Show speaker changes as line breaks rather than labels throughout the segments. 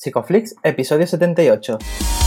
Psicoflix, episodio 78.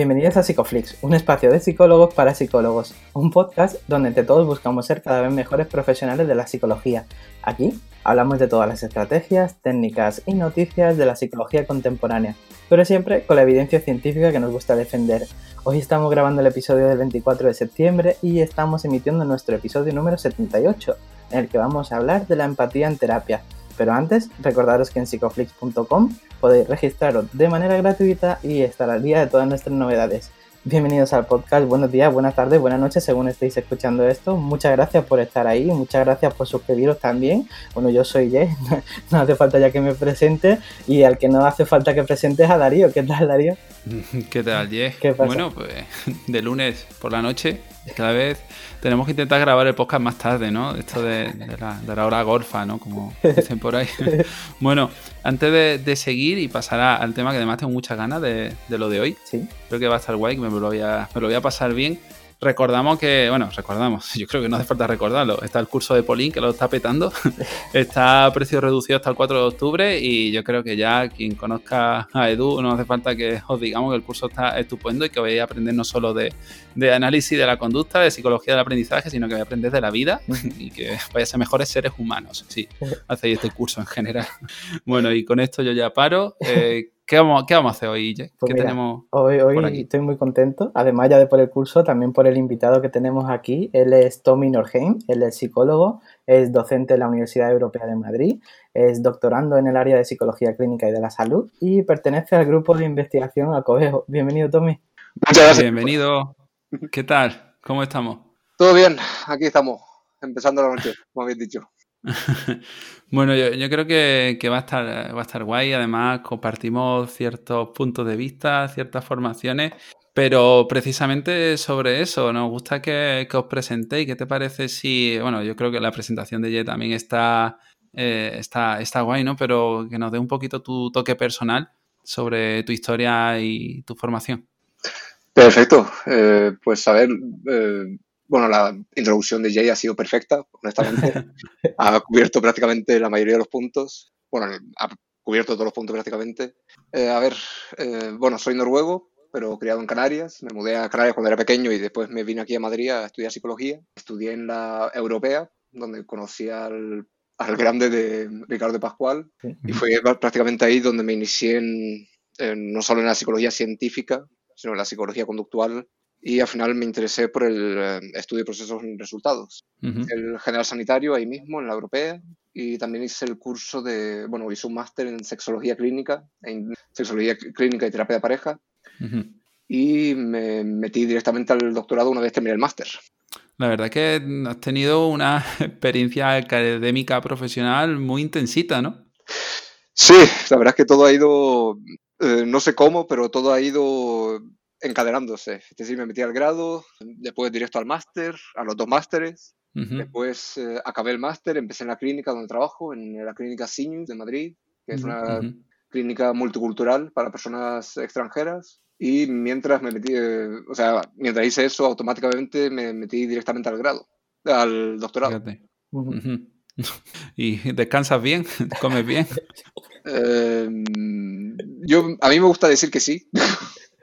Bienvenidos a Psicoflix, un espacio de psicólogos para psicólogos, un podcast donde entre todos buscamos ser cada vez mejores profesionales de la psicología. Aquí hablamos de todas las estrategias, técnicas y noticias de la psicología contemporánea, pero siempre con la evidencia científica que nos gusta defender. Hoy estamos grabando el episodio del 24 de septiembre y estamos emitiendo nuestro episodio número 78, en el que vamos a hablar de la empatía en terapia. Pero antes, recordaros que en psicoflix.com podéis registraros de manera gratuita y estar al día de todas nuestras novedades. Bienvenidos al podcast, buenos días, buenas tardes, buenas noches según estéis escuchando esto. Muchas gracias por estar ahí, muchas gracias por suscribiros también. Bueno, yo soy Jay, no hace falta ya que me presente y al que no hace falta que presentes a Darío. ¿Qué tal, Darío?
¿Qué tal, Jay? Bueno, pues de lunes por la noche cada vez tenemos que intentar grabar el podcast más tarde, ¿no? Esto de, la, hora golfa, ¿no? Como dicen por ahí. bueno, antes de, seguir y pasar al tema que además tengo muchas ganas de, lo de hoy,
¿Sí?
creo que va a estar guay, que me lo voy a, me lo voy a pasar bien. Recordamos que, bueno, recordamos, yo creo que no hace falta recordarlo. Está el curso de Polín que lo está petando. está a precio reducido hasta el 4 de octubre y yo creo que ya quien conozca a Edu no hace falta que os digamos que el curso está estupendo y que vais a aprender no solo de, análisis de la conducta, de psicología del aprendizaje, sino que vais a aprender de la vida y que vais a ser mejores seres humanos. Sí, hacéis este curso en general. Bueno, y con esto yo ya paro. Eh, ¿Qué vamos, ¿Qué vamos a hacer hoy,
pues ¿Qué tenemos hoy, hoy estoy muy contento, además ya de por el curso, también por el invitado que tenemos aquí. Él es Tommy Norheim, él es psicólogo, es docente en la Universidad Europea de Madrid, es doctorando en el área de psicología clínica y de la salud y pertenece al grupo de investigación Acovejo. Bienvenido, Tommy.
Muchas gracias. Bienvenido. ¿Qué tal? ¿Cómo estamos?
Todo bien, aquí estamos, empezando la noche, como habéis dicho.
bueno, yo, creo que, va, a estar, guay. Además, compartimos ciertos puntos de vista, ciertas formaciones. Pero precisamente sobre eso, nos gusta que, os presentéis. ¿Qué te parece si, bueno, yo creo que la presentación de Ye también está, eh, está, está guay, ¿no? Pero que nos dé un poquito tu toque personal sobre tu historia y tu formación.
Perfecto. Eh, pues a ver, eh, bueno, la introducción de Jay ha sido perfecta, honestamente. ha cubierto prácticamente la mayoría de los puntos. Bueno, ha cubierto todos los puntos prácticamente. Eh, a ver, eh, bueno, soy noruego, pero criado en Canarias. Me mudé a Canarias cuando era pequeño y después me vine aquí a Madrid a estudiar psicología. Estudié en la europea, donde conocí al, al grande de Ricardo de Pascual. Y fue prácticamente ahí donde me inicié en, no solo en la psicología científica, sino en la psicología conductual y al final me interesé por el eh, estudio de procesos y resultados. El general sanitario ahí mismo, en la europea, y también hice el curso de, bueno, hice un máster en sexología clínica, en sexología clínica y terapia de pareja, y me metí directamente al doctorado una vez terminé el máster.
La verdad es que has tenido una experiencia académica profesional muy intensita, ¿no?
Sí, la verdad es que todo ha ido, eh, no sé cómo, pero todo ha ido encadenándose. Es decir, me metí al grado, después directo al máster, a los dos másteres. Después eh, acabé el máster, empecé en la clínica donde trabajo, en la clínica Sinus de Madrid, que es una clínica multicultural para personas extranjeras. Y mientras me metí, eh, o sea, mientras hice eso, automáticamente me metí directamente al grado, al doctorado.
¿Y descansas bien? ¿Comes bien?
Em, yo, a mí me gusta decir que sí.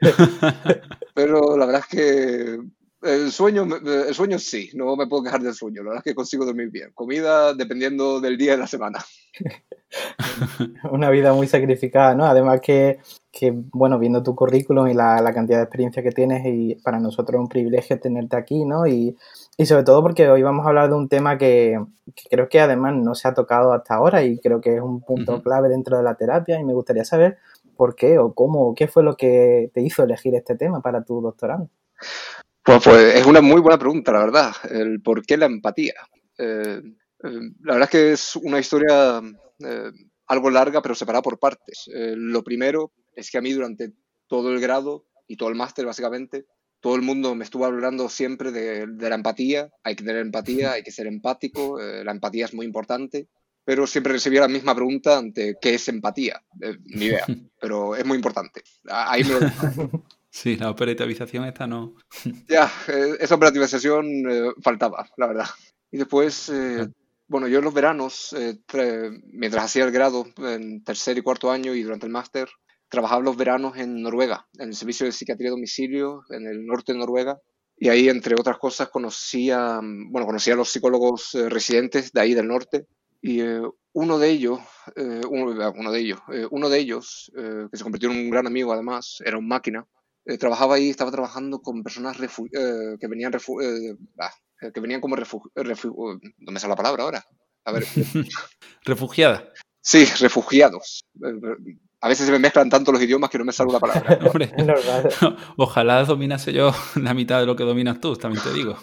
Pero la verdad es que el sueño, el sueño sí, no me puedo quejar del sueño. La verdad es que consigo dormir bien. Comida dependiendo del día de la semana.
Una vida muy sacrificada, ¿no? Además que, que bueno, viendo tu currículum y la, la, cantidad de experiencia que tienes, y para nosotros es un privilegio tenerte aquí, ¿no? Y, y sobre todo porque hoy vamos a hablar de un tema que, que, creo que además no se ha tocado hasta ahora y creo que es un punto clave dentro de la terapia y me gustaría saber por qué o cómo, qué fue lo que te hizo elegir este tema para tu doctorado.
Pues, pues es una muy buena pregunta, la verdad, el por qué la empatía. Eh, eh, la verdad es que es una historia eh, algo larga, pero separada por partes. lo primero es que a mí durante todo el grado y todo el máster, básicamente, todo el mundo me estuvo hablando siempre de, de, la empatía. Hay que tener empatía, hay que ser empático, la empatía es muy importante pero siempre recibía la misma pregunta ante qué es empatía. Eh, ni idea, pero es muy importante. Ahí me lo
Sí, la operativización esta no.
ya, eh, esa operativización eh, faltaba, la verdad. Y después, eh, bueno, yo en los veranos, mientras hacía el grado en tercer y cuarto año y durante el máster, trabajaba los veranos en Noruega, en el servicio de psiquiatría a domicilio, en el norte de Noruega. Y ahí, entre otras cosas, conocía, bueno, conocía a los psicólogos residentes de ahí del norte. Y uno de ellos, uno, uno, de ellos, uno de ellos, que se convirtió en un gran amigo además, era un máquina, eh, trabajaba ahí, estaba trabajando con personas eh, que venían eh, ah, que venían como refugiados. no me sale la palabra ahora. A ver.
Refugiada.
Sí, refugiados. A veces se me mezclan tanto los idiomas que no me sale la palabra.
ojalá dominase yo la mitad de lo que dominas tú, también te digo.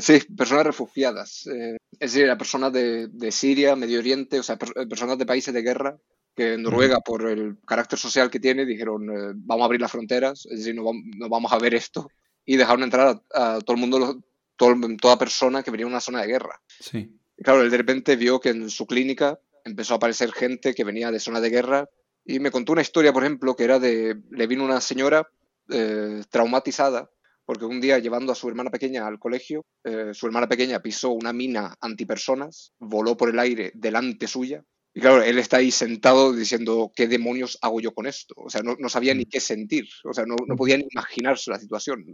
Sí, personas refugiadas. es decir, personas de, de, Siria, Medio Oriente, o sea, personas de países de guerra que en Noruega, por el carácter social que tiene, dijeron, eh, vamos a abrir las fronteras, es decir, no, vamos a ver esto, y dejaron entrar a, todo el mundo, toda persona que venía de una zona de guerra.
Sí.
Y claro, él de repente vio que en su clínica empezó a aparecer gente que venía de zona de guerra, y me contó una historia, por ejemplo, que era de, le vino una señora eh, traumatizada, porque un día llevando a su hermana pequeña al colegio, eh, su hermana pequeña pisó una mina antipersonas, voló por el aire delante suya, y claro, él está ahí sentado diciendo, ¿qué demonios hago yo con esto? O sea, no, no sabía ni mm. qué sentir, o sea, no, no podía ni imaginarse la situación,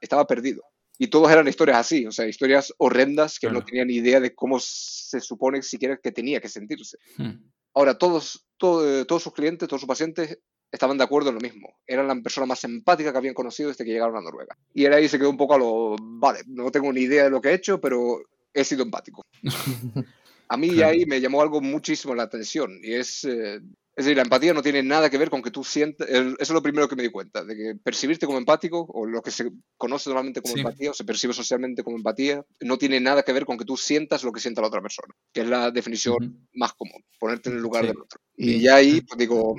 estaba perdido. Y todos eran historias así, o sea, historias horrendas que no tenían ni idea de cómo se supone siquiera que tenía que sentirse. Hmm. Ahora, todos, todo, todos sus clientes, todos sus pacientes estaban de acuerdo en lo mismo. Eran la persona más empática que habían conocido desde que llegaron a Noruega. Y él ahí se quedó un poco a lo, vale, no tengo ni idea de lo que he hecho, pero he sido empático. A mí ahí me llamó algo muchísimo la atención y es, eh, es decir, la empatía no tiene nada que ver con que tú sientas, eso es lo primero que me di cuenta, de que percibirte como empático o lo que se conoce normalmente como empatía o se percibe socialmente como empatía, no tiene nada que ver con que tú sientas lo que sienta la otra persona, que es la definición más común, ponerte en el lugar del otro. Y ya ahí, pues digo,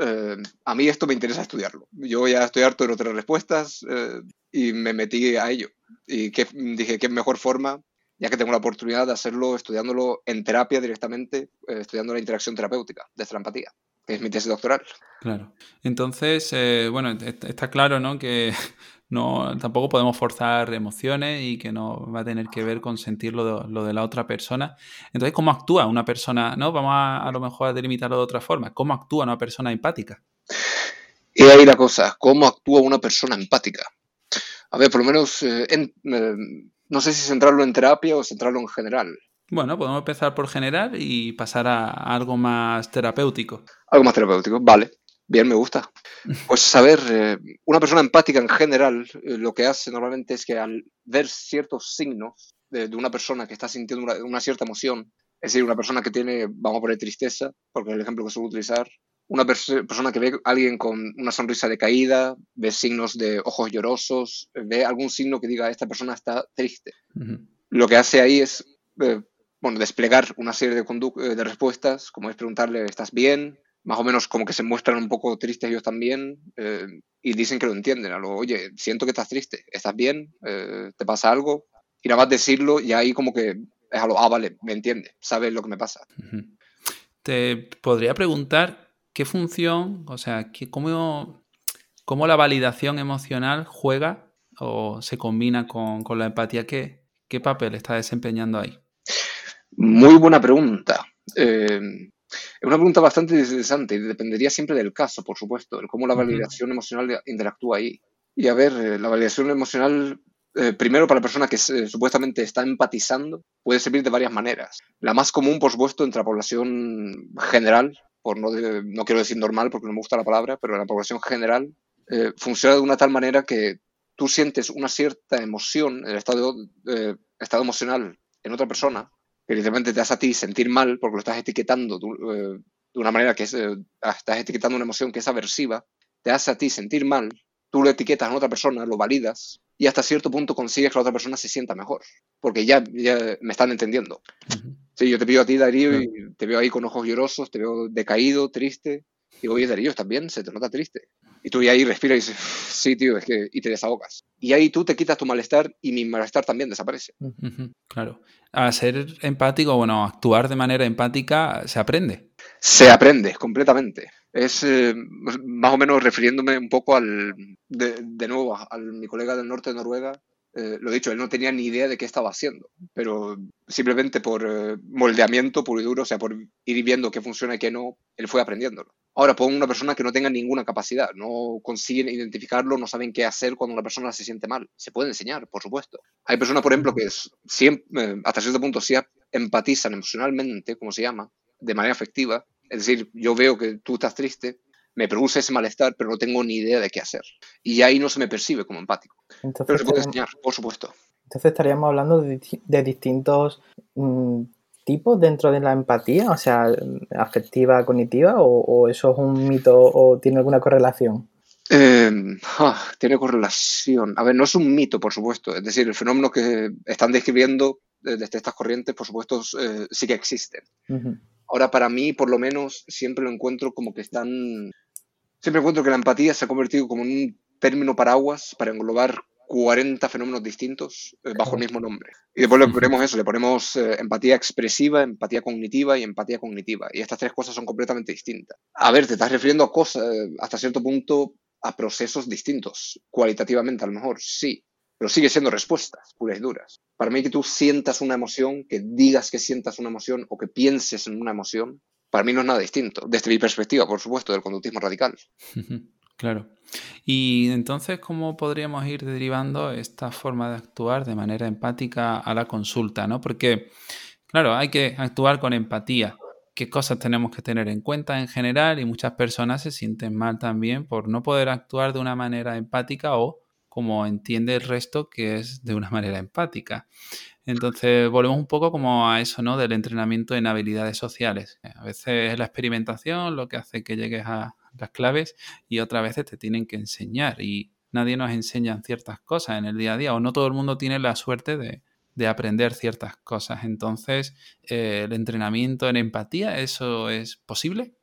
eh, a mí esto me interesa estudiarlo. Yo ya estoy harto de tener respuestas eh, y me metí a ello. Y que, dije, ¿qué mejor forma ya que tengo la oportunidad de hacerlo estudiándolo en terapia directamente, eh, estudiando la interacción terapéutica de la empatía, es mi tesis doctoral.
Claro. Entonces, eh, bueno, está claro, ¿no? Que no, tampoco podemos forzar emociones y que no va a tener que ver con sentir lo de, la otra persona. Entonces, ¿cómo actúa una persona? ¿no? Vamos a, a lo mejor a delimitarlo de otra forma. ¿Cómo actúa una persona empática?
Y ahí la cosa, ¿cómo actúa una persona empática? A ver, por lo menos eh, en, no sé si centrarlo en terapia o centrarlo en general.
Bueno, podemos empezar por general y pasar a algo más terapéutico.
Algo más terapéutico, vale. Bien, me gusta. Pues saber, eh, una persona empática en general eh, lo que hace normalmente es que al ver ciertos signos de, una persona que está sintiendo una, cierta emoción, es decir, una persona que tiene, vamos a poner tristeza, porque es el ejemplo que suelo utilizar, una persona que ve a alguien con una sonrisa decaída, ve signos de ojos llorosos, ve algún signo que diga esta persona está triste. Lo que hace ahí es eh, bueno, desplegar una serie de, eh, de respuestas, como es preguntarle, ¿estás bien? Más o menos como que se muestran un poco tristes ellos también eh, y dicen que lo entienden. A lo, oye, siento que estás triste, ¿estás bien? ¿Te pasa algo? Y nada más decirlo y ahí como que es a lo, ah, vale, me entiende, sabe lo que me pasa.
Te podría preguntar ¿qué función, o sea, cómo, cómo, la validación emocional juega o se combina con, la empatía? ¿Qué, ¿Qué, papel está desempeñando ahí?
Muy buena pregunta. Eh, es una pregunta bastante interesante y dependería siempre del caso, por supuesto, de cómo la validación emocional interactúa ahí. Y a ver, eh, la validación emocional, eh, primero para la persona que supuestamente está empatizando, puede servir de varias maneras. La más común, por supuesto, entre la población general, por no, no quiero decir normal porque no me gusta la palabra, pero la población general funciona de una tal manera que tú sientes una cierta emoción, el estado, estado emocional en otra persona, que literalmente te hace a ti sentir mal porque lo estás etiquetando eh, de una manera que es, ah, estás etiquetando una emoción que es aversiva, te hace a ti sentir mal, tú lo etiquetas a otra persona, lo validas y hasta cierto punto consigues que la otra persona se sienta mejor, porque ya, ya me están entendiendo. Sí, yo te pido a ti, Darío, y te veo ahí con ojos llorosos, te veo decaído, triste. Y digo, oye, Darío, ¿estás bien? Se te nota triste. Y tú ahí respiras y dices, sí, tío, es que... y te desahogas. Y ahí tú te quitas tu malestar y mi malestar también desaparece.
Claro. A ser empático, bueno, actuar de manera empática se aprende.
Se aprende, completamente. Es eh, más o menos refiriéndome un poco al, de, de nuevo, a, mi colega del norte de Noruega, eh, lo dicho, él no tenía ni idea de qué estaba haciendo, pero simplemente por eh, moldeamiento puro y duro, o sea, por ir viendo qué funciona y qué no, él fue aprendiéndolo. Ahora, pongo una persona que no tenga ninguna capacidad, no consiguen identificarlo, no saben qué hacer cuando una persona se siente mal. Se puede enseñar, por supuesto. Hay personas, por ejemplo, que siempre, eh, hasta cierto punto sí empatizan emocionalmente, como se llama, de manera afectiva. Es decir, yo veo que tú estás triste, me produce ese malestar, pero no tengo ni idea de qué hacer. Y ahí no se me percibe como empático. pero se puede enseñar, por supuesto.
Entonces estaríamos hablando de, distintos mm, tipos dentro de la empatía, o sea, afectiva, cognitiva, o, eso es un mito o tiene alguna correlación.
Em, ah, tiene correlación. A ver, no es un mito, por supuesto. Es decir, el fenómeno que están describiendo desde estas corrientes, por supuesto, eh, sí que existen. Ahora, para mí, por lo menos, siempre lo encuentro como que están... Siempre encuentro que la empatía se ha convertido como en un término paraguas para englobar 40 fenómenos distintos eh, bajo el mismo nombre. Y después le ponemos eso, le ponemos eh, empatía expresiva, empatía cognitiva y empatía cognitiva. Y estas tres cosas son completamente distintas. A ver, te estás refiriendo a cosas, hasta cierto punto, a procesos distintos, cualitativamente a lo mejor, sí, pero sigue siendo respuestas puras y duras. Para mí que tú sientas una emoción, que digas que sientas una emoción o que pienses en una emoción, para mí no es nada distinto, desde mi perspectiva, por supuesto, del conductismo radical.
Claro. Y entonces, ¿cómo podríamos ir derivando esta forma de actuar de manera empática a la consulta? ¿no? Porque, claro, hay que actuar con empatía. ¿Qué cosas tenemos que tener en cuenta en general? Y muchas personas se sienten mal también por no poder actuar de una manera empática o como entiende el resto, que es de una manera empática. Entonces, volvemos un poco como a eso, ¿no? Del entrenamiento en habilidades sociales. A veces es la experimentación lo que hace que llegues a las claves y otras veces te tienen que enseñar y nadie nos enseña ciertas cosas en el día a día o no todo el mundo tiene la suerte de, aprender ciertas cosas. Entonces, eh, el entrenamiento en empatía, ¿eso es posible?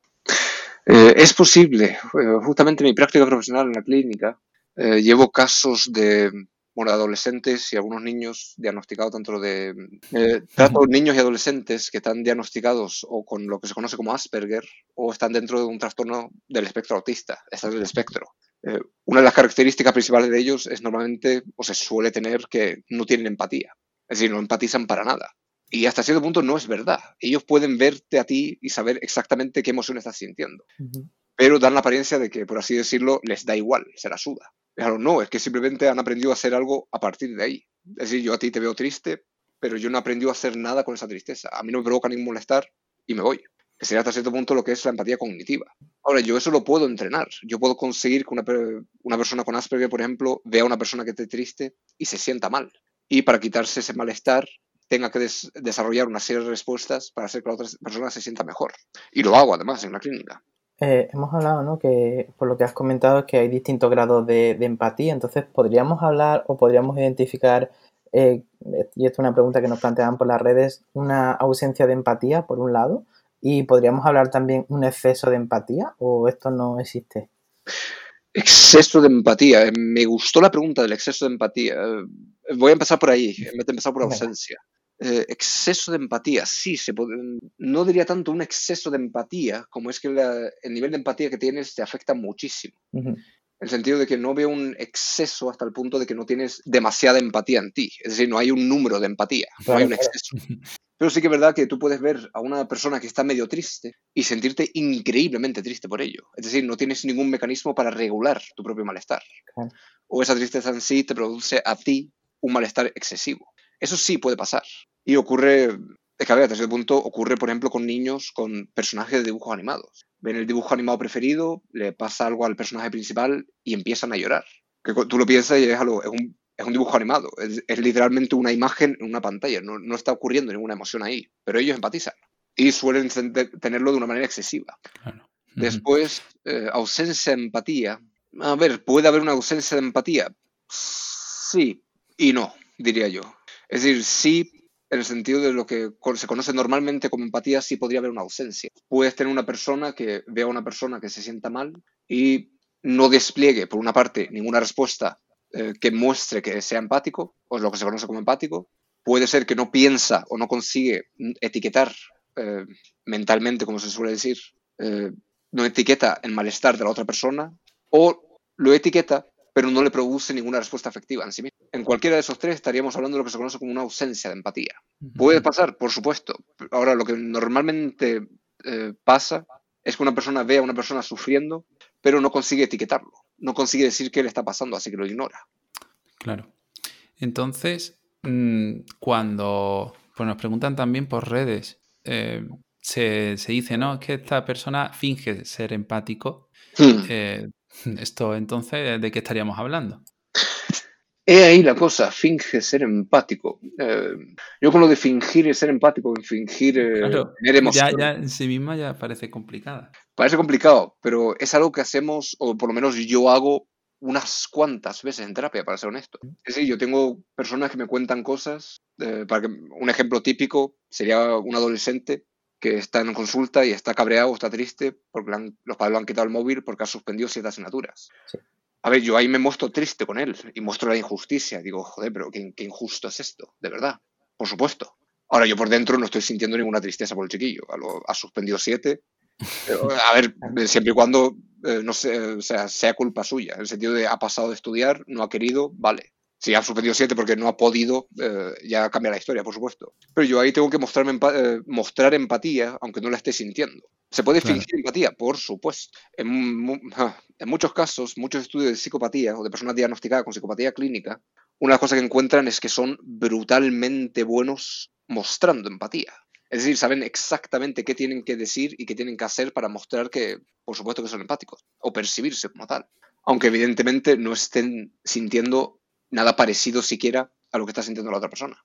Eh, es posible. Justamente mi práctica profesional en la clínica eh, llevo casos de bueno, adolescentes y algunos niños diagnosticados dentro de... Eh, trato niños y adolescentes que están diagnosticados o con lo que se conoce como Asperger o están dentro de un trastorno del espectro autista, están del espectro. Eh, una de las características principales de ellos es normalmente, o se suele tener, que no tienen empatía. Es decir, no empatizan para nada. Y hasta cierto punto no es verdad. Ellos pueden verte a ti y saber exactamente qué emoción estás sintiendo. Pero dan la apariencia de que, por así decirlo, les da igual, se la suda. Claro, no, es que simplemente han aprendido a hacer algo a partir de ahí. Es decir, yo a ti te veo triste, pero yo no he aprendido a hacer nada con esa tristeza. A mí no me provoca ningún molestar y me voy. Que sería hasta cierto punto lo que es la empatía cognitiva. Ahora, yo eso lo puedo entrenar. Yo puedo conseguir que una, persona con Asperger, por ejemplo, vea a una persona que esté triste y se sienta mal. Y para quitarse ese malestar, tenga que desarrollar una serie de respuestas para hacer que la otra persona se sienta mejor. Y lo hago además en la clínica.
Eh, hemos hablado, ¿no? Que por lo que has comentado es que hay distintos grados de, empatía. Entonces, ¿podríamos hablar o podríamos identificar, eh, y esto es una pregunta que nos plantean por las redes, una ausencia de empatía, por un lado? ¿Y podríamos hablar también un exceso de empatía o esto no existe?
Exceso de empatía. Eh, me gustó la pregunta del exceso de empatía. Voy a empezar por ahí, en vez de empezar por ausencia. Eh, exceso de empatía, sí, se no diría tanto un exceso de empatía, como es que el nivel de empatía que tienes te afecta muchísimo. En el sentido de que no veo un exceso hasta el punto de que no tienes demasiada empatía en ti. Es decir, no hay un número de empatía, no hay un exceso. Pero sí que es verdad que tú puedes ver a una persona que está medio triste y sentirte increíblemente triste por ello. Es decir, no tienes ningún mecanismo para regular tu propio malestar. O esa tristeza en sí te produce a ti un malestar excesivo. Eso sí puede pasar. Y ocurre, es que a ver, hasta ese punto ocurre, por ejemplo, con niños con personajes de dibujos animados. Ven el dibujo animado preferido, le pasa algo al personaje principal y empiezan a llorar. Que tú lo piensas y es, algo, es, un, es un dibujo animado, es, literalmente una imagen en una pantalla, no, no, está ocurriendo ninguna emoción ahí, pero ellos empatizan y suelen tenerlo de una manera excesiva. Después, eh, ausencia de empatía. A ver, ¿puede haber una ausencia de empatía? Sí y no, diría yo. Es decir, sí, en el sentido de lo que se conoce normalmente como empatía, sí podría haber una ausencia. Puedes tener una persona que vea a una persona que se sienta mal y no despliegue, por una parte, ninguna respuesta eh, que muestre que sea empático, o es lo que se conoce como empático. Puede ser que no piensa o no consigue etiquetar eh, mentalmente, como se suele decir, eh, no etiqueta el malestar de la otra persona o lo etiqueta pero no le produce ninguna respuesta efectiva en sí mismo. En cualquiera de esos tres estaríamos hablando de lo que se conoce como una ausencia de empatía. Puede pasar, por supuesto. Ahora, lo que normalmente eh, pasa es que una persona ve a una persona sufriendo, pero no consigue etiquetarlo, no consigue decir qué le está pasando, así que lo ignora.
Claro. Entonces, mm, cuando pues nos preguntan también por redes, eh, se, dice, no, es que esta persona finge ser empático. Hmm. Eh, esto entonces, ¿de qué estaríamos hablando?
He ahí la cosa, finge ser empático. Eh, yo con lo de fingir ser empático, fingir eh,
tener Ya, ya, en sí misma ya parece complicada.
Parece complicado, pero es algo que hacemos, o por lo menos yo hago unas cuantas veces en terapia, para ser honesto. Es decir, yo tengo personas que me cuentan cosas, eh, para que, un ejemplo típico sería un adolescente que está en consulta y está cabreado, está triste porque los padres le han quitado el móvil porque ha suspendido siete asignaturas. A ver, yo ahí me muestro triste con él y muestro la injusticia. Digo, joder, pero qué, injusto es esto, de verdad. Por supuesto. Ahora yo por dentro no estoy sintiendo ninguna tristeza por el chiquillo. Ha suspendido siete. A ver, siempre y cuando eh, no sea, sea culpa suya, en el sentido de ha pasado de estudiar, no ha querido, vale. Si ha suspendido siete porque no ha podido, eh, ya cambia la historia, por supuesto. Pero yo ahí tengo que mostrarme eh, mostrar empatía, aunque no la esté sintiendo. ¿Se puede fingir empatía? Por supuesto. En, en, muchos casos, muchos estudios de psicopatía o de personas diagnosticadas con psicopatía clínica, una de las cosas que encuentran es que son brutalmente buenos mostrando empatía. Es decir, saben exactamente qué tienen que decir y qué tienen que hacer para mostrar que, por supuesto, que son empáticos o percibirse como tal. Aunque evidentemente no estén sintiendo nada parecido siquiera a lo que está sintiendo la otra persona.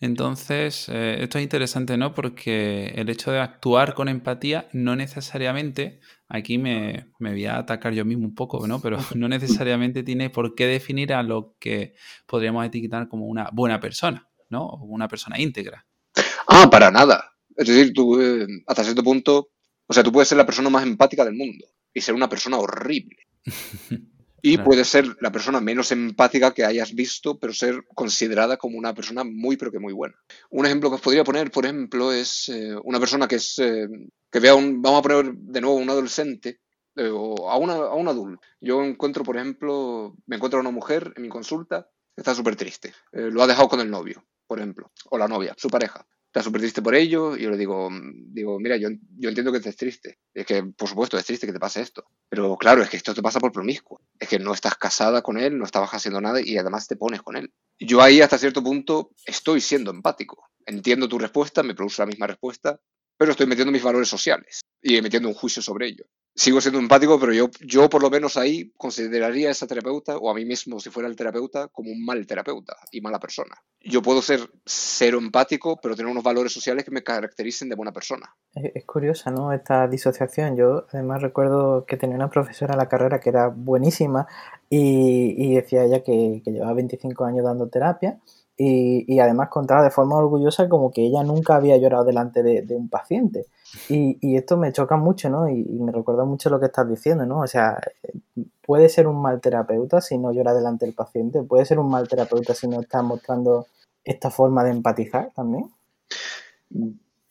Entonces, eh, esto es interesante, ¿no? Porque el hecho de actuar con empatía no necesariamente, aquí me, voy a atacar yo mismo un poco, ¿no? Pero no necesariamente tiene por qué definir a lo que podríamos etiquetar como una buena persona, ¿no? O una persona íntegra.
Ah, para nada. Es decir, tú, eh, hasta cierto punto, o sea, tú puedes ser la persona más empática del mundo y ser una persona horrible. Y puede ser la persona menos empática que hayas visto, pero ser considerada como una persona muy, pero que muy buena. Un ejemplo que os podría poner, por ejemplo, es eh, una persona que es eh, que vea un, vamos a poner de nuevo un adolescente eh, o a, una, a un adulto. Yo encuentro, por ejemplo, me encuentro a una mujer en mi consulta que está súper triste. lo ha dejado con el novio, por ejemplo, o la novia, su pareja está súper triste por ello. Y yo le digo, digo mira, yo, yo entiendo que estés triste. Es que, por supuesto, es triste que te pase esto. Pero claro, es que esto te pasa por promiscuo. Es que no estás casada con él, no estabas haciendo nada y además te pones con él. Yo ahí, hasta cierto punto, estoy siendo empático. Entiendo tu respuesta, me produce la misma respuesta, pero estoy metiendo mis valores sociales y metiendo un juicio sobre ello sigo siendo empático, pero yo, yo por lo menos ahí consideraría a esa terapeuta o a mí mismo si fuera el terapeuta como un mal terapeuta y mala persona. Yo puedo ser cero empático, pero tener unos valores sociales que me caractericen de buena persona.
Es, curiosa, ¿no? Esta disociación. Yo además recuerdo que tenía una profesora en la carrera que era buenísima y, decía ella que, que llevaba 25 años dando terapia y, y, además contaba de forma orgullosa como que ella nunca había llorado delante de, un paciente. Y, y, esto me choca mucho, ¿no? Y, me recuerda mucho lo que estás diciendo, ¿no? O sea, puede ser un mal terapeuta si no llora delante del paciente, puede ser un mal terapeuta si no está mostrando esta forma de empatizar también.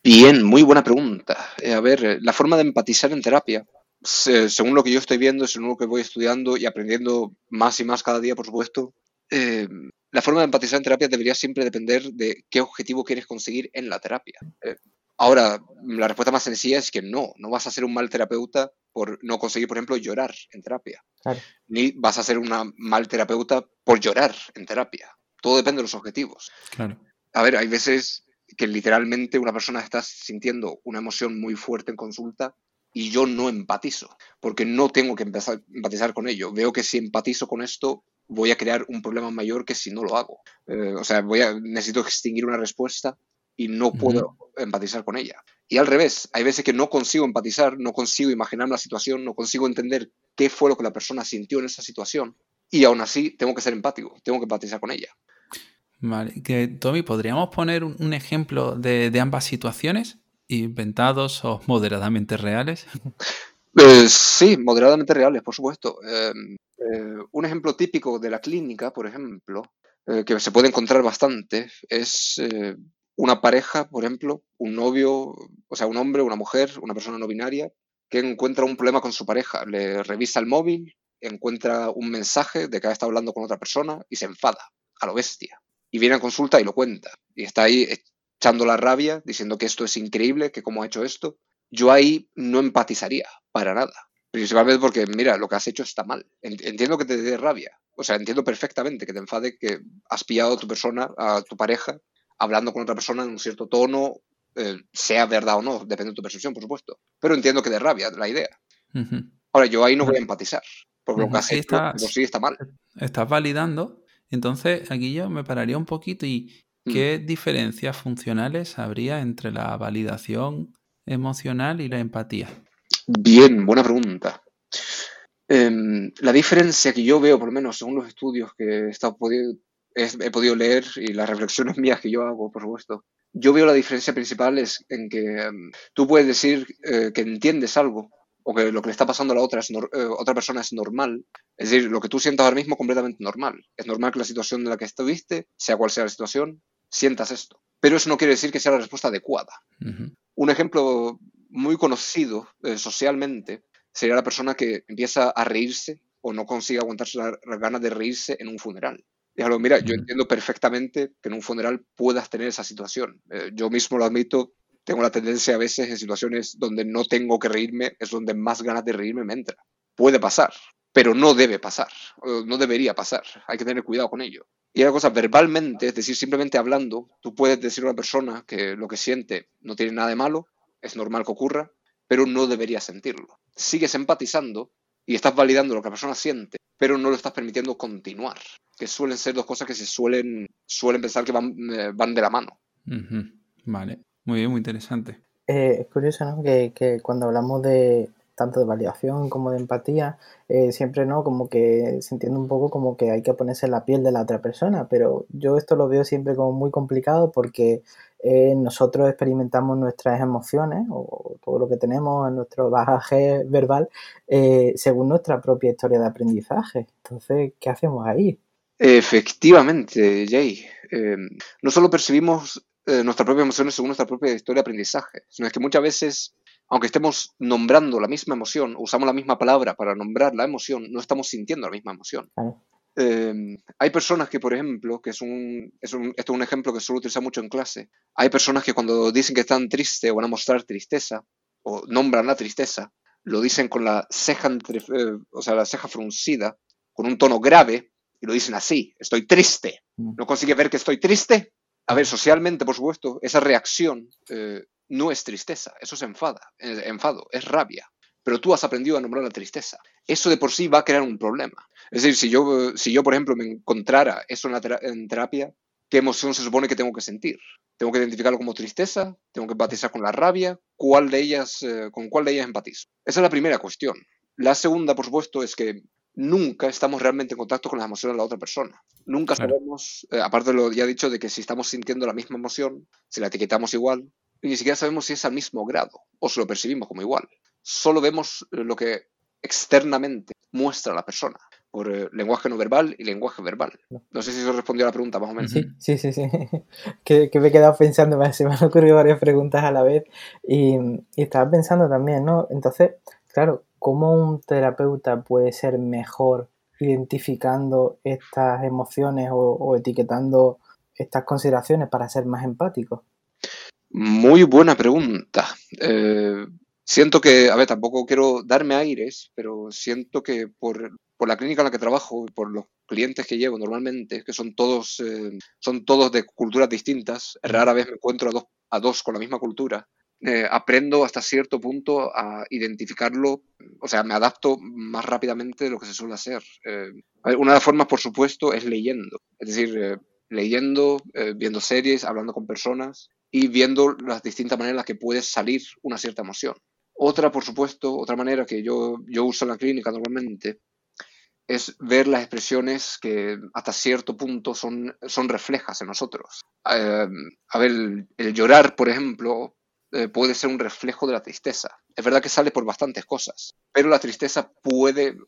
Bien, muy buena pregunta. Eh, a ver, la forma de empatizar en terapia, según lo que yo estoy viendo, según lo que voy estudiando y aprendiendo más y más cada día, por supuesto, eh, la forma de empatizar en terapia debería siempre depender de qué objetivo quieres conseguir en la terapia. Eh, ahora, la respuesta más sencilla es que no, no vas a ser un mal terapeuta por no conseguir, por ejemplo, llorar en terapia. Ni vas a ser una mal terapeuta por llorar en terapia. Todo depende de los objetivos. A ver, hay veces que literalmente una persona está sintiendo una emoción muy fuerte en consulta y yo no empatizo, porque no tengo que empezar a empatizar con ello. Veo que si empatizo con esto, voy a crear un problema mayor que si no lo hago. Eh, o sea, voy a, necesito extinguir una respuesta y no puedo empatizar con ella. Y al revés, hay veces que no consigo empatizar, no consigo imaginarme la situación, no consigo entender qué fue lo que la persona sintió en esa situación y aún así tengo que ser empático, tengo que empatizar con ella.
Vale, que Tommy, ¿podríamos poner un, ejemplo de, de, ambas situaciones? ¿Inventados o moderadamente reales?
Eh, sí, moderadamente reales, por supuesto. Em, eh, un ejemplo típico de la clínica, por ejemplo, eh, que se puede encontrar bastante, es una pareja, por ejemplo, un novio, o sea, un hombre, una mujer, una persona no binaria, que encuentra un problema con su pareja, le revisa el móvil, encuentra un mensaje de que ha estado hablando con otra persona y se enfada a lo bestia. Y viene a consulta y lo cuenta. Y está ahí echando la rabia, diciendo que esto es increíble, que cómo ha hecho esto. Yo ahí no empatizaría, para nada. Principalmente porque, mira, lo que has hecho está mal. Entiendo que te dé rabia. O sea, entiendo perfectamente que te enfade que has pillado a tu persona, a tu pareja, hablando con otra persona en un cierto tono, eh, sea verdad o no, depende de tu percepción, por supuesto. Pero entiendo que de rabia la idea. Ahora, yo ahí no voy a empatizar, porque lo que has hecho sí está mal.
Estás validando, entonces aquí yo me pararía un poquito y mm. ¿qué diferencias funcionales habría entre la validación emocional y la empatía?
Bien, buena pregunta. Em, la diferencia que yo veo, por lo menos según los estudios que he, estado he, podido leer y las reflexiones mías que yo hago, por supuesto, yo veo la diferencia principal es en que em, tú puedes decir eh, que entiendes algo o que lo que le está pasando a la otra, es eh, otra persona es normal. Es decir, lo que tú sientas ahora mismo es completamente normal. Es normal que la situación en la que estuviste, sea cual sea la situación, sientas esto. Pero eso no quiere decir que sea la respuesta adecuada. Un ejemplo muy conocido eh, socialmente sería la persona que empieza a reírse o no consigue aguantarse las ganas de reírse en un funeral. Algo, mira, yo entiendo perfectamente que en un funeral puedas tener esa situación. Eh, yo mismo lo admito, tengo la tendencia a veces en situaciones donde no tengo que reírme, es donde más ganas de reírme me entra. Puede pasar, pero no debe pasar, no debería pasar. Hay que tener cuidado con ello. Y la cosa, verbalmente, es decir, simplemente hablando, tú puedes decir a una persona que lo que siente no tiene nada de malo, es normal que ocurra, pero no debería sentirlo. Sigues empatizando y estás validando lo que la persona siente, pero no lo estás permitiendo continuar, que suelen ser dos cosas que se suelen, suelen pensar que van, eh, van de la mano.
Vale, muy bien, muy interesante.
Eh, es curioso, ¿no? Que, que, cuando hablamos de tanto de validación como de empatía, eh, siempre, ¿no? Como que se entiende un poco como que hay que ponerse en la piel de la otra persona, pero yo esto lo veo siempre como muy complicado porque eh, nosotros experimentamos nuestras emociones o todo lo que tenemos en nuestro bagaje verbal eh, según nuestra propia historia de aprendizaje. Entonces, ¿qué hacemos ahí?
Efectivamente, Jay. no solo percibimos nuestras propias emociones según nuestra propia historia de aprendizaje, sino que muchas veces aunque estemos nombrando la misma emoción, usamos la misma palabra para nombrar la emoción, no estamos sintiendo la misma emoción. Em, hay personas que, por ejemplo, que es un, es un, esto es un ejemplo que suelo utilizar mucho en clase, hay personas que cuando dicen que están tristes o van a mostrar tristeza o nombran la tristeza, lo dicen con la ceja, eh, o sea, la ceja fruncida, con un tono grave, y lo dicen así, estoy triste. Mm. ¿No consigue ver que estoy triste? A ver, socialmente, por supuesto, esa reacción eh, no es tristeza, eso es enfada, enfado, es rabia. Pero tú has aprendido a nombrar la tristeza. Eso de por sí va a crear un problema. Es decir, si yo, si yo por ejemplo, me encontrara eso en, terapia, ¿qué emoción se supone que tengo que sentir? ¿Tengo que identificarlo como tristeza? ¿Tengo que empatizar con la rabia? ¿Cuál de ellas, eh, ¿Con cuál de ellas empatizo? Esa es la primera cuestión. La segunda, por supuesto, es que nunca estamos realmente en contacto con las emociones de la otra persona. Nunca sabemos, eh, aparte de lo ya dicho, de que si estamos sintiendo la misma emoción, si la etiquetamos igual, y ni siquiera sabemos si es al mismo grado o si lo percibimos como igual. Solo vemos lo que externamente muestra la persona por eh, lenguaje no verbal y lenguaje verbal. No sé si eso respondió a la pregunta, más o menos.
Sí, sí, sí. sí. que, me he quedado pensando, se me han ocurrido varias preguntas a la vez y, estaba pensando también, ¿no? Entonces, claro, ¿cómo un terapeuta puede ser mejor identificando estas emociones o, o etiquetando estas consideraciones para ser más empático?
Muy buena pregunta. Eh, siento que, a ver, tampoco quiero darme aires, pero siento que por, la clínica en la que trabajo y por los clientes que llevo normalmente, que son todos, eh, son todos de culturas distintas, rara vez me encuentro a dos, a dos con la misma cultura, eh, aprendo hasta cierto punto a identificarlo, o sea, me adapto más rápidamente de lo que se suele hacer. una de las formas, por supuesto, es leyendo, es decir, leyendo, viendo series, hablando con personas y viendo las distintas maneras en que puede salir una cierta emoción. Otra, por supuesto, otra manera que yo, yo uso en la clínica normalmente es ver las expresiones que hasta cierto punto son, son reflejas en nosotros. Eh, a ver, el, llorar, por ejemplo, eh, puede ser un reflejo de la tristeza. Es verdad que sale por bastantes cosas, pero la tristeza puede,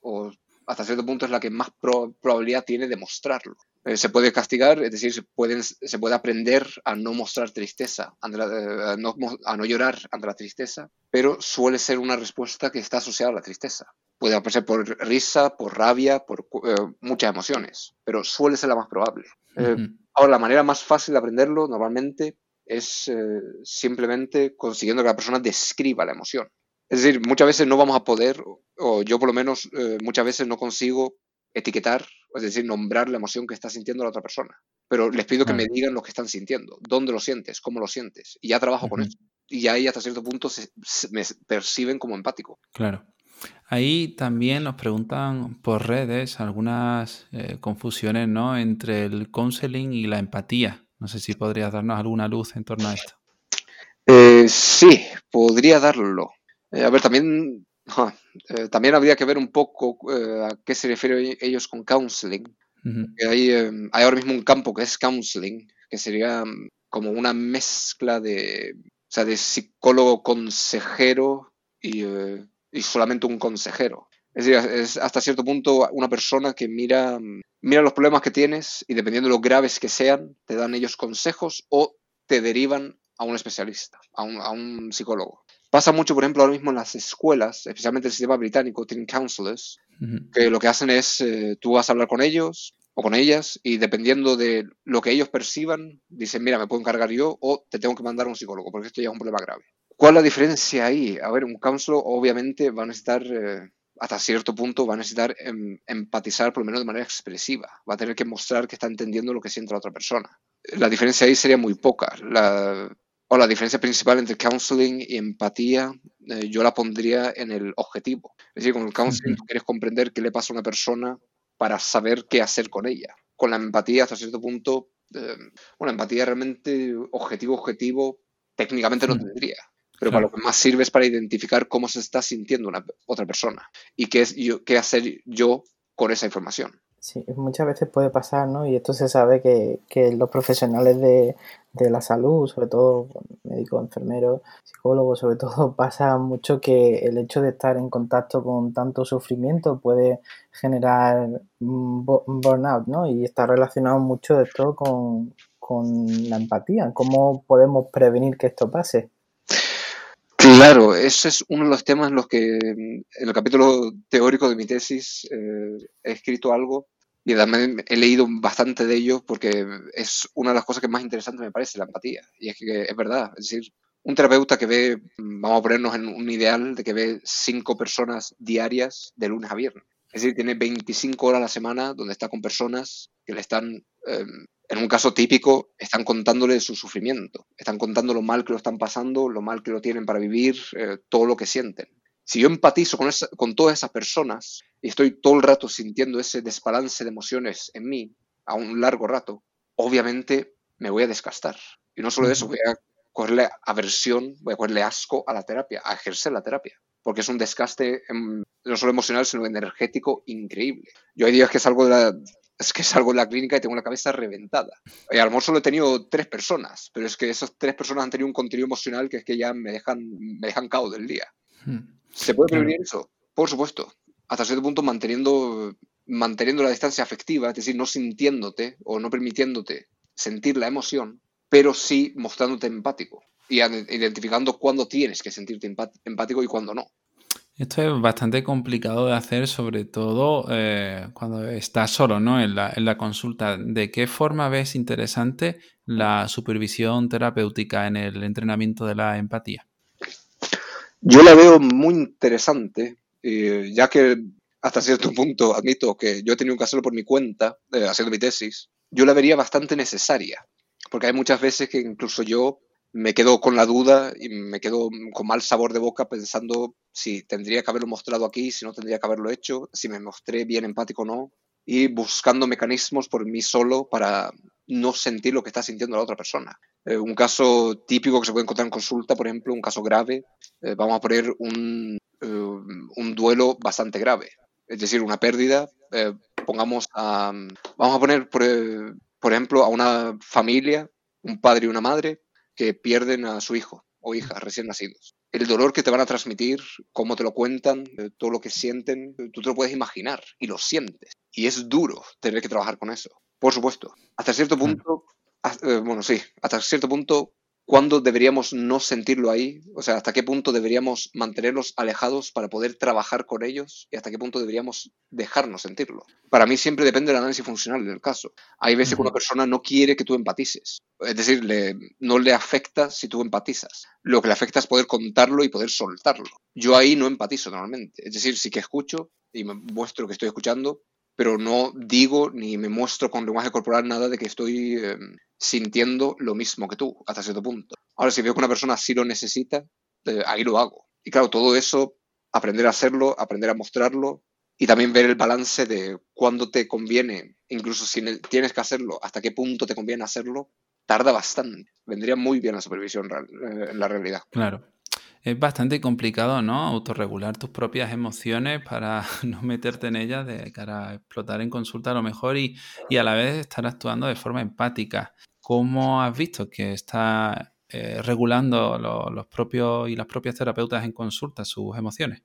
hasta cierto punto es la que más probabilidad tiene de mostrarlo. Eh, se puede castigar, es decir, se, pueden, se puede aprender a no mostrar tristeza, a no, a no llorar ante la tristeza, pero suele ser una respuesta que está asociada a la tristeza. Puede aparecer por risa, por rabia, por eh, muchas emociones, pero suele ser la más probable. Eh, ahora, la manera más fácil de aprenderlo normalmente es simplemente consiguiendo que la persona describa la emoción. Es decir, muchas veces no vamos a poder, o yo por lo menos muchas veces no consigo etiquetar, es decir, nombrar la emoción que está sintiendo la otra persona. Pero les pido que me digan lo que están sintiendo, dónde lo sientes, cómo lo sientes. Y ya trabajo con eso. Y ahí hasta cierto punto se, me perciben como empático.
Claro. Ahí también nos preguntan por redes algunas eh, confusiones ¿no? entre el counseling y la empatía. No sé si podrías darnos alguna luz en torno a esto.
Eh, sí, podría darlo. Eh, a ver, también eh, también habría que ver un poco eh, a qué se refieren ellos con counseling. hay, hay, ahora mismo un campo que es counseling, que sería mm, como una mezcla de, o sea, de psicólogo consejero y, y, solamente un consejero. Es decir, es hasta cierto punto una persona que mira, mm, mira los problemas que tienes y dependiendo de lo graves que sean, te dan ellos consejos o te derivan a un especialista, a un, a un psicólogo. Pasa mucho, por ejemplo, ahora mismo en las escuelas, especialmente el sistema británico, tienen counselors, que lo que hacen es, eh, tú vas a hablar con ellos o con ellas y dependiendo de lo que ellos perciban, dicen, mira, me puedo encargar yo o te tengo que mandar a un psicólogo, porque esto ya es un problema grave. ¿Cuál es la diferencia ahí? A ver, un counselor obviamente va a necesitar, eh, hasta cierto punto, va a necesitar em, empatizar por lo menos de manera expresiva. Va a tener que mostrar que está entendiendo lo que siente la otra persona. La diferencia ahí sería muy poca. La, o la diferencia principal entre counseling y empatía, eh, yo la pondría en el objetivo. Es decir, con el counseling tú quieres comprender qué le pasa a una persona para saber qué hacer con ella. Con la empatía, hasta cierto punto, eh, bueno, empatía realmente objetivo, objetivo, técnicamente no tendría. Pero para lo que más sirve es para identificar cómo se está sintiendo una, otra persona y qué, es yo, qué hacer yo con esa información.
Sí, muchas veces puede pasar, ¿no? Y esto se sabe que, que los profesionales de, de, la salud, sobre todo médicos, enfermeros, psicólogos, sobre todo, pasa mucho que el hecho de estar en contacto con tanto sufrimiento puede generar burnout, ¿no? Y está relacionado mucho de esto con, con la empatía. ¿Cómo podemos prevenir que esto pase?
Claro, ese es uno de los temas en los que en el capítulo teórico de mi tesis eh, he escrito algo y también he leído bastante de ello porque es una de las cosas que más interesante me parece, la empatía. Y es que es verdad, es decir, un terapeuta que ve, vamos a ponernos en un ideal de que ve cinco personas diarias de lunes a viernes. Es decir, tiene 25 horas a la semana donde está con personas que le están, em, en un caso típico, están contándole su sufrimiento, están contando lo mal que lo están pasando, lo mal que lo tienen para vivir, eh, todo lo que sienten. Si yo empatizo con, con todas esas personas y estoy todo el rato sintiendo ese desbalance de emociones en mí a un largo rato, obviamente me voy a desgastar. Y no solo eso, voy a cogerle aversión, voy a cogerle asco a la terapia, a ejercer la terapia, porque es un desgaste em, no solo emocional, sino energético increíble. Yo hay días que salgo de la, es que salgo de la clínica y tengo la cabeza reventada. Y a lo mejor solo he tenido tres personas, pero es que esas tres personas han tenido un contenido emocional que es que ya me dejan, me dejan cao del día. Hmm. ¿Se puede prevenir eso? Por supuesto. Hasta cierto punto manteniendo, manteniendo la distancia afectiva, es decir, no sintiéndote o no permitiéndote sentir la emoción, pero sí mostrándote empático y identificando cuándo tienes que sentirte empático y cuándo no.
Esto es bastante complicado de hacer, sobre todo eh, cuando estás solo ¿no? en, la, en la consulta. ¿De qué forma ves interesante la supervisión terapéutica en el entrenamiento de la empatía?
Yo la veo muy interesante, eh, ya que hasta cierto punto admito que yo he tenido que hacerlo por mi cuenta, eh, haciendo mi tesis, yo la vería bastante necesaria, porque hay muchas veces que incluso yo me quedo con la duda y me quedo con mal sabor de boca pensando si tendría que haberlo mostrado aquí, si no tendría que haberlo hecho, si me mostré bien empático o no, y buscando mecanismos por mí solo para no sentir lo que está sintiendo la otra persona. Eh, un caso típico que se puede encontrar en consulta, por ejemplo, un caso grave, eh, vamos a poner un, eh, un, duelo bastante grave, es decir, una pérdida. pongamos a, vamos a poner, por, por, ejemplo, a una familia, un padre y una madre, que pierden a su hijo o hija recién nacidos. el dolor que te van a transmitir, cómo te lo cuentan, todo lo que sienten, tú te lo puedes imaginar y lo sientes. Y es duro tener que trabajar con eso. Por supuesto. Hasta cierto punto, eh, bueno, sí, hasta cierto punto ¿Cuándo deberíamos no sentirlo ahí? O sea, ¿hasta qué punto deberíamos mantenerlos alejados para poder trabajar con ellos? ¿Y hasta qué punto deberíamos dejarnos sentirlo? Para mí siempre depende del análisis funcional del caso. Hay veces que una persona no quiere que tú empatices. Es decir, no le afecta si tú empatizas. Lo que le afecta es poder contarlo y poder soltarlo. Yo ahí no empatizo normalmente. Es decir, sí que escucho y me muestro que estoy escuchando, pero no digo ni me muestro con lenguaje corporal nada de que estoy em, sintiendo lo mismo que tú, hasta cierto punto. Ahora, si veo que una persona sí lo necesita, eh, ahí lo hago. Y claro, todo eso, aprender a hacerlo, aprender a mostrarlo y también ver el balance de cuándo te conviene, incluso si tienes que hacerlo, hasta qué punto te conviene hacerlo, tarda bastante. Vendría muy bien la supervisión eh, en la realidad.
Claro es bastante complicado, ¿no? Autorregular tus propias emociones para no meterte en ellas de cara a explotar en consulta a lo mejor y, a la vez estar actuando de forma empática. ¿Cómo has visto que está eh, regulando los propios y las propias terapeutas en consulta sus emociones?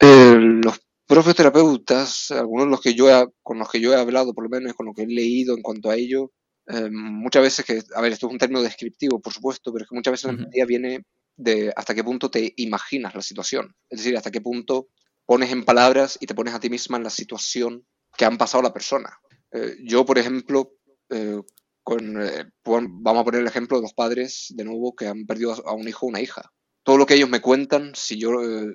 Eh, los propios terapeutas, algunos de los que yo con los que yo he hablado, por lo menos con lo que he leído en cuanto a ello, eh, muchas veces que, a ver, esto es un término descriptivo, por supuesto, pero es que muchas veces la empatía viene de hasta qué punto te imaginas la situación. Es decir, hasta qué punto pones en palabras y te pones a ti misma en la situación que han pasado la persona. Eh, yo, por ejemplo, eh, con, eh, vamos a poner el ejemplo de los padres, de nuevo, que han perdido a un hijo o una hija. Todo lo que ellos me cuentan, si yo,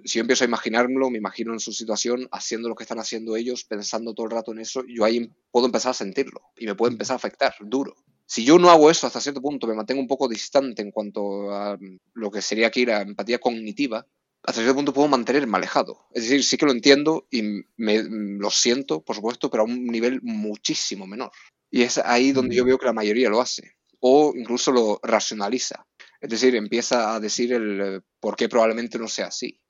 si yo empiezo a imaginármelo, me imagino en su situación, haciendo lo que están haciendo ellos, pensando todo el rato en eso, yo ahí puedo empezar a sentirlo y me puede empezar a afectar duro. Si yo no hago eso hasta cierto punto, me mantengo un poco distante en cuanto a lo que sería aquí la empatía cognitiva, hasta cierto punto puedo mantenerme alejado. Es decir, sí que lo entiendo y me, lo siento, por supuesto, pero a un nivel muchísimo menor. Y es ahí donde yo veo que la mayoría lo hace. O incluso lo racionaliza. Es decir, empieza a decir el eh, por qué probablemente no sea así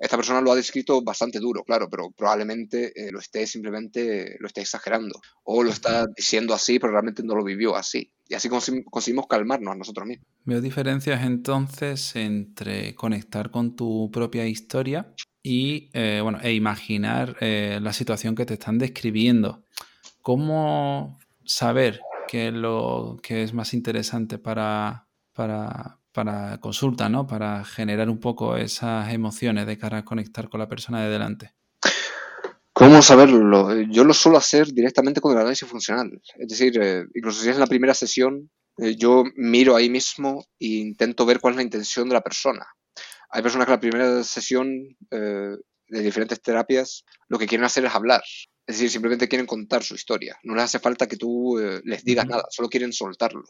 esta persona lo ha descrito bastante duro, claro, pero probablemente eh, lo esté simplemente, lo esté exagerando o lo está diciendo así, pero realmente no lo vivió así. Y así conseguimos calmarnos a nosotros mismos.
Veo diferencias entonces entre conectar con tu propia historia y, eh, bueno, e imaginar eh, la situación que te están describiendo. ¿Cómo saber qué es lo que es más interesante para, para, para consulta, ¿no? Para generar un poco esas emociones de cara a conectar con la persona de delante.
¿Cómo saberlo? Yo lo suelo hacer directamente con el análisis funcional. Es decir, eh, incluso si es en la primera sesión, eh, yo miro ahí mismo e intento ver cuál es la intención de la persona. Hay personas que en la primera sesión eh, de diferentes terapias lo que quieren hacer es hablar. Es decir, simplemente quieren contar su historia. No les hace falta que tú les digas nada, solo quieren soltarlo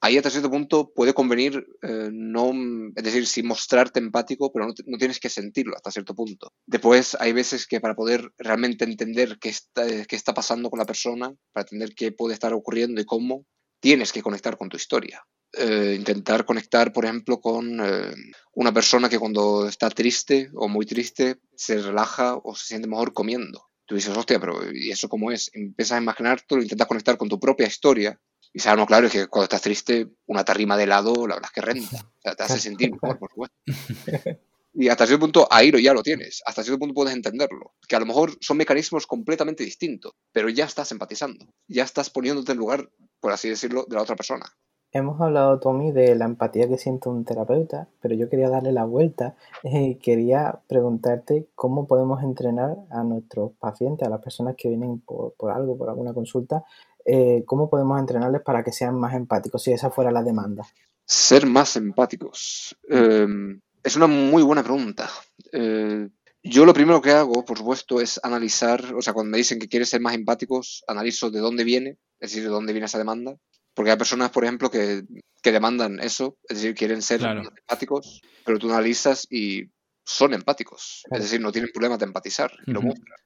ahí hasta cierto punto puede convenir eh, no, es decir, sí mostrarte empático, pero no, tienes que sentirlo hasta cierto punto. Después hay veces que para poder realmente entender qué está, qué está pasando con la persona, para entender qué puede estar ocurriendo y cómo, tienes que conectar con tu historia. Eh, intentar conectar, por ejemplo, con eh, una persona que cuando está triste o muy triste se relaja o se siente mejor comiendo. Tú dices, hostia, pero ¿y eso cómo es? Empiezas a imaginarte, lo intentas conectar con tu propia historia y sabes, no, claro, es que cuando estás triste, una tarrima de helado, la verdad es que renta. O sea, te hace sentir mejor, por supuesto. Y hasta cierto punto ahí ya lo tienes. Hasta cierto punto puedes entenderlo. Que a lo mejor son mecanismos completamente distintos, pero ya estás empatizando. Ya estás poniéndote en lugar, por así decirlo, de la otra persona.
Hemos hablado, Tommy, de la empatía que siente un terapeuta, pero yo quería darle la vuelta. y quería preguntarte cómo podemos entrenar a nuestros pacientes, a las personas que vienen por, por algo, por alguna consulta, eh, ¿cómo podemos entrenarles para que sean más empáticos si esa fuera la demanda?
Ser más empáticos. Em, es una muy buena pregunta. Eh, yo lo primero que hago, por supuesto, es analizar, o sea, cuando me dicen que quieres ser más empáticos, analizo de dónde viene, es decir, de dónde viene esa demanda. Porque hay personas, por ejemplo, que, demandan eso, es decir, quieren ser más empáticos, pero tú analizas y son empáticos. Es decir, no tienen problemas de empatizar.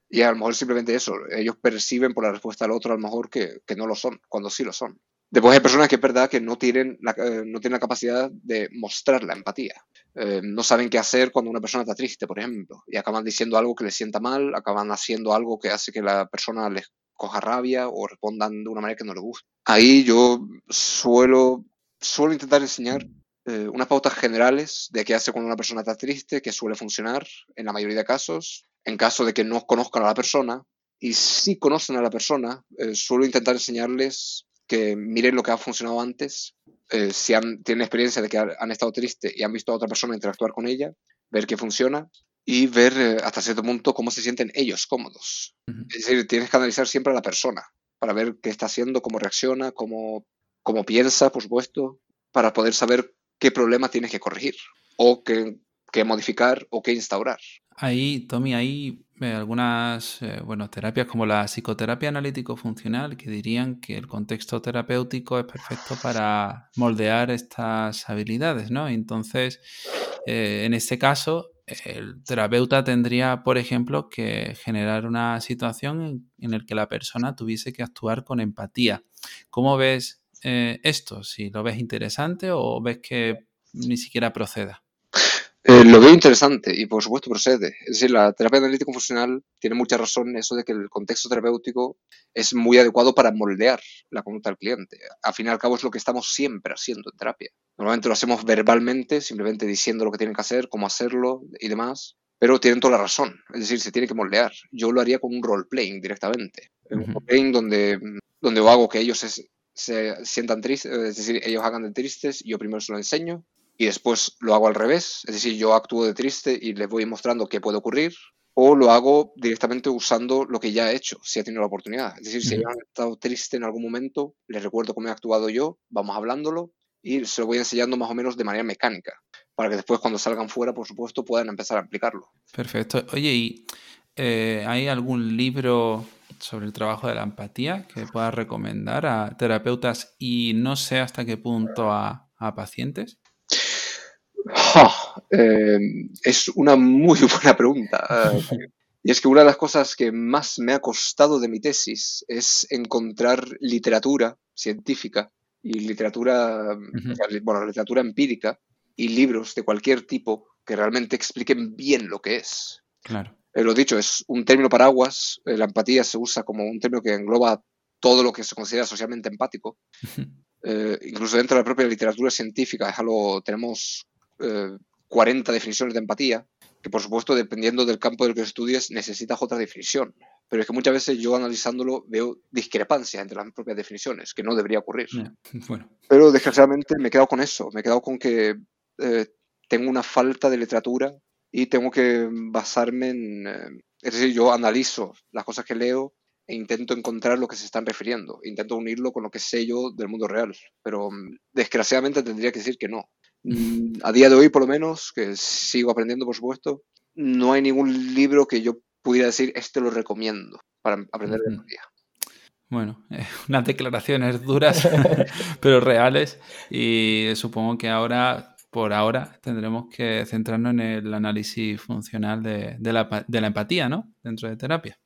Y a lo mejor simplemente eso. Ellos perciben por la respuesta al otro a lo mejor que, no lo son, cuando sí lo son. Después hay personas que es verdad que no tienen la, eh, no tienen la capacidad de mostrar la empatía. Eh, no saben qué hacer cuando una persona está triste, por ejemplo, y acaban diciendo algo que les sienta mal, acaban haciendo algo que hace que la persona les coja rabia o respondan de una manera que no les gusta. Ahí yo suelo, suelo intentar enseñar eh, unas pautas generales de qué hace cuando una persona está triste, que suele funcionar en la mayoría de casos. En caso de que no conozcan a la persona, y si conocen a la persona, eh, suelo intentar enseñarles que miren lo que ha funcionado antes, eh, si han, tienen experiencia de que han, estado tristes y han visto a otra persona interactuar con ella, ver qué funciona y ver hasta cierto punto cómo se sienten ellos cómodos. Es decir, tienes que analizar siempre a la persona para ver qué está haciendo, cómo reacciona, cómo, cómo piensa, por supuesto, para poder saber qué problema tienes que corregir o qué, modificar o qué instaurar.
Ahí, Tommy, hay eh, algunas eh, bueno, terapias como la psicoterapia analítico-funcional que dirían que el contexto terapéutico es perfecto para moldear estas habilidades, ¿no? Entonces, eh, en este caso, el terapeuta tendría, por ejemplo, que generar una situación en, en la que la persona tuviese que actuar con empatía. ¿Cómo ves eh, esto? Si lo ves interesante o ves que ni siquiera proceda.
Eh, lo veo interesante y por supuesto procede. Es decir, la terapia analítico funcional tiene mucha razón en eso de que el contexto terapéutico es muy adecuado para moldear la conducta del cliente. Al fin y al cabo es lo que estamos siempre haciendo en terapia. Normalmente lo hacemos verbalmente, simplemente diciendo lo que tienen que hacer, cómo hacerlo y demás, pero tienen toda la razón. Es decir, se tiene que moldear. Yo lo haría con un role-playing directamente. Un role-playing donde, donde hago que ellos se sientan tristes, es decir, ellos hagan de tristes, yo primero se lo enseño y después lo hago al revés, es decir, yo actúo de triste y les voy mostrando qué puede ocurrir, o lo hago directamente usando lo que ya he hecho, si he tenido la oportunidad. Es decir, si han estado triste en algún momento, les recuerdo cómo he actuado yo, vamos hablándolo y se lo voy enseñando más o menos de manera mecánica, para que después cuando salgan fuera, por supuesto, puedan empezar a aplicarlo.
Perfecto. Oye, ¿y eh, hay algún libro sobre el trabajo de la empatía que puedas recomendar a terapeutas y no sé hasta qué punto a, pacientes?
Eh, es una muy buena pregunta. y es que una de las cosas que más me ha costado de mi tesis es encontrar literatura científica y literatura, bueno, literatura empírica y libros de cualquier tipo que realmente expliquen bien lo que es.
Claro.
Eh, lo dicho, es un término paraguas. Eh, la empatía se usa como un término que engloba todo lo que se considera socialmente empático. Eh, incluso dentro de la propia literatura científica es algo, tenemos 40 definiciones de empatía, que por supuesto, dependiendo del campo del que estudies, necesitas otra definición. Pero es que muchas veces yo analizándolo veo discrepancias entre las propias definiciones, que no debería ocurrir. Pero desgraciadamente me he quedado con eso, me he quedado con que tengo una falta de literatura y tengo que basarme en, eh, es decir, yo analizo las cosas que leo e intento encontrar lo que se están refiriendo, intento unirlo con lo que sé yo del mundo real, pero mm, desgraciadamente tendría que decir que no. Mm, a día de hoy, por lo menos, que sigo aprendiendo, por supuesto, no hay ningún libro que yo pudiera decir, este lo recomiendo para aprender de empatía.
Bueno, unas declaraciones duras, pero reales, y supongo que ahora por ahora tendremos que centrarnos en el análisis funcional de, la, empatía, ¿no? Dentro de terapia.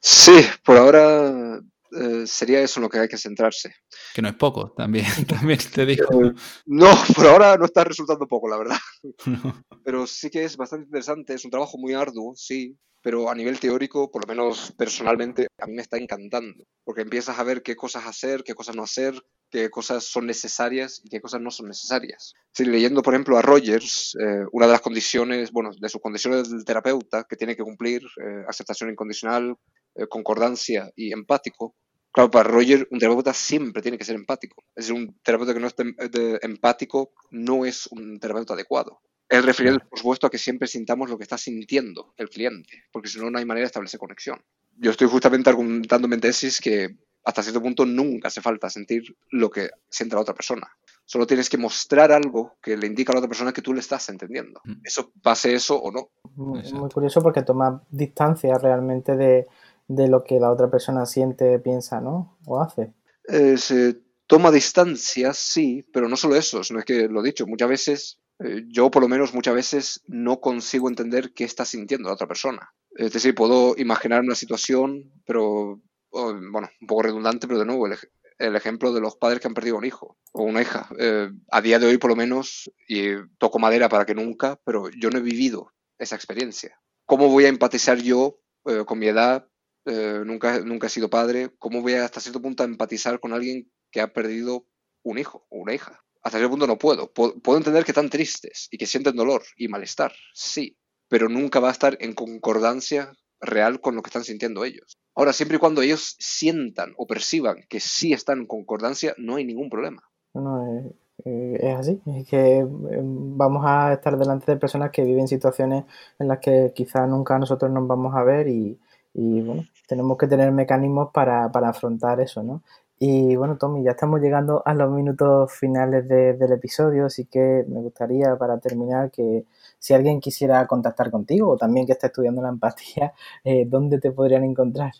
Sí, por ahora eh, sería eso en lo que hay que centrarse.
Que no es poco, también, también te digo.
Eh, no, por ahora no está resultando poco, la verdad. Pero sí que es bastante interesante, es un trabajo muy arduo, sí, pero a nivel teórico, por lo menos personalmente, a mí me está encantando, porque empiezas a ver qué cosas hacer, qué cosas no hacer, qué cosas son necesarias y qué cosas no son necesarias. Si leyendo, por ejemplo, a Rogers, eh, una de las condiciones, bueno, de sus condiciones del terapeuta que tiene que cumplir, eh, aceptación incondicional, eh, concordancia y empático, claro, para Rogers un terapeuta siempre tiene que ser empático. Es decir, un terapeuta que no esté empático no es un terapeuta adecuado. Es refiriendo, por supuesto, a que siempre sintamos lo que está sintiendo el cliente, porque si no, no hay manera de establecer conexión. Yo estoy justamente argumentándome en tesis que hasta cierto punto nunca hace falta sentir lo que siente la otra persona. Solo tienes que mostrar algo que le indica a la otra persona que tú le estás entendiendo. Eso pase eso o no.
Muy, curioso porque toma distancia realmente de, lo que la otra persona siente, piensa, ¿no? O hace.
Eh, se toma distancia, sí, pero no solo eso, sino es que lo he dicho, muchas veces eh, yo por lo menos muchas veces no consigo entender qué está sintiendo la otra persona. Es decir, puedo imaginar una situación, pero, bueno, un poco redundante, pero de nuevo, el, ejemplo de los padres que han perdido un hijo o una hija. Eh, a día de hoy, por lo menos, y toco madera para que nunca, pero yo no he vivido esa experiencia. ¿Cómo voy a empatizar yo eh, con mi edad? nunca, nunca he sido padre. ¿Cómo voy a, hasta cierto punto a empatizar con alguien que ha perdido un hijo o una hija? hasta ese punto no puedo. puedo. entender que están tristes y que sienten dolor y malestar, sí, pero nunca va a estar en concordancia real con lo que están sintiendo ellos. Ahora, siempre y cuando ellos sientan o perciban que sí están en concordancia, no hay ningún problema.
No, es, eh, es así, es que em, vamos a estar delante de personas que viven situaciones en las que quizás nunca nosotros nos vamos a ver y, bueno, tenemos que tener mecanismos para, afrontar eso, ¿no? Y bueno, Tommy, ya estamos llegando a los minutos finales del episodio, así que me gustaría para terminar que si alguien quisiera contactar contigo o también que esté estudiando la empatía, eh, ¿dónde te podrían encontrar?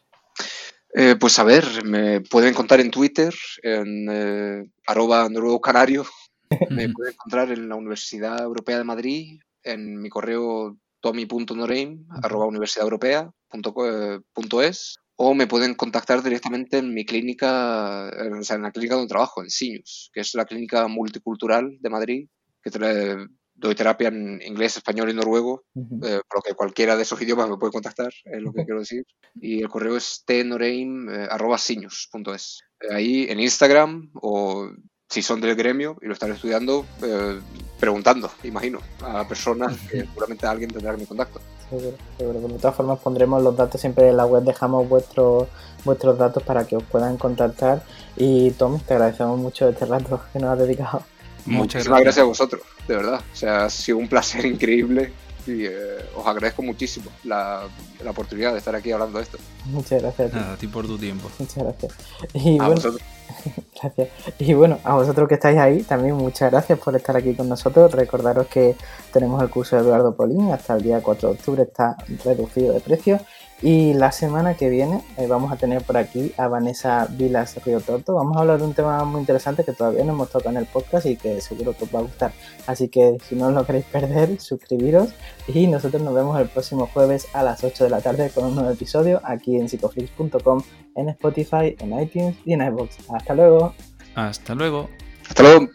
Eh, pues a ver, me pueden encontrar en Twitter, en eh, arroba noruego canario, me pueden encontrar en la Universidad Europea de Madrid, en mi correo tommy.noreim, arroba universidadeuropea.es, o me pueden contactar directamente en mi clínica, o sea, en la clínica donde trabajo, en Sinus, que es la clínica multicultural de Madrid, que trae doy terapia en inglés, español y noruego, eh, por lo que cualquiera de esos idiomas me puede contactar, es lo que quiero decir. Y el correo es tenoreim.siños.es. Eh, ahí en Instagram o si son del gremio y lo están estudiando, eh, preguntando, imagino, a personas que seguramente alguien tendrá mi contacto.
Seguro, seguro. De todas formas pondremos los datos siempre en la web, dejamos vuestros vuestros datos para que os puedan contactar. Y Tom, te agradecemos mucho este rato que nos has dedicado.
Muchas gracias. a vosotros, de verdad. O sea, ha sido un placer increíble y eh, os agradezco muchísimo la, oportunidad de estar aquí hablando de esto.
Muchas gracias.
A ti, por tu tiempo.
Muchas gracias. Y bueno, gracias. Y bueno, a vosotros que estáis ahí, también muchas gracias por estar aquí con nosotros. Recordaros que tenemos el curso de Eduardo Polín hasta el día 4 de octubre, está reducido de precio y la semana que viene eh, vamos a tener por aquí a Vanessa Vilas Río Torto. Vamos a hablar de un tema muy interesante que todavía no hemos tocado en el podcast y que seguro que os va a gustar. Así que si no lo queréis perder, suscribiros y nosotros nos vemos el próximo jueves a las 8 de la tarde con un nuevo episodio aquí en psicoflix.com, en Spotify, en iTunes y en iVoox. Hasta luego.
Hasta luego.
Hasta luego.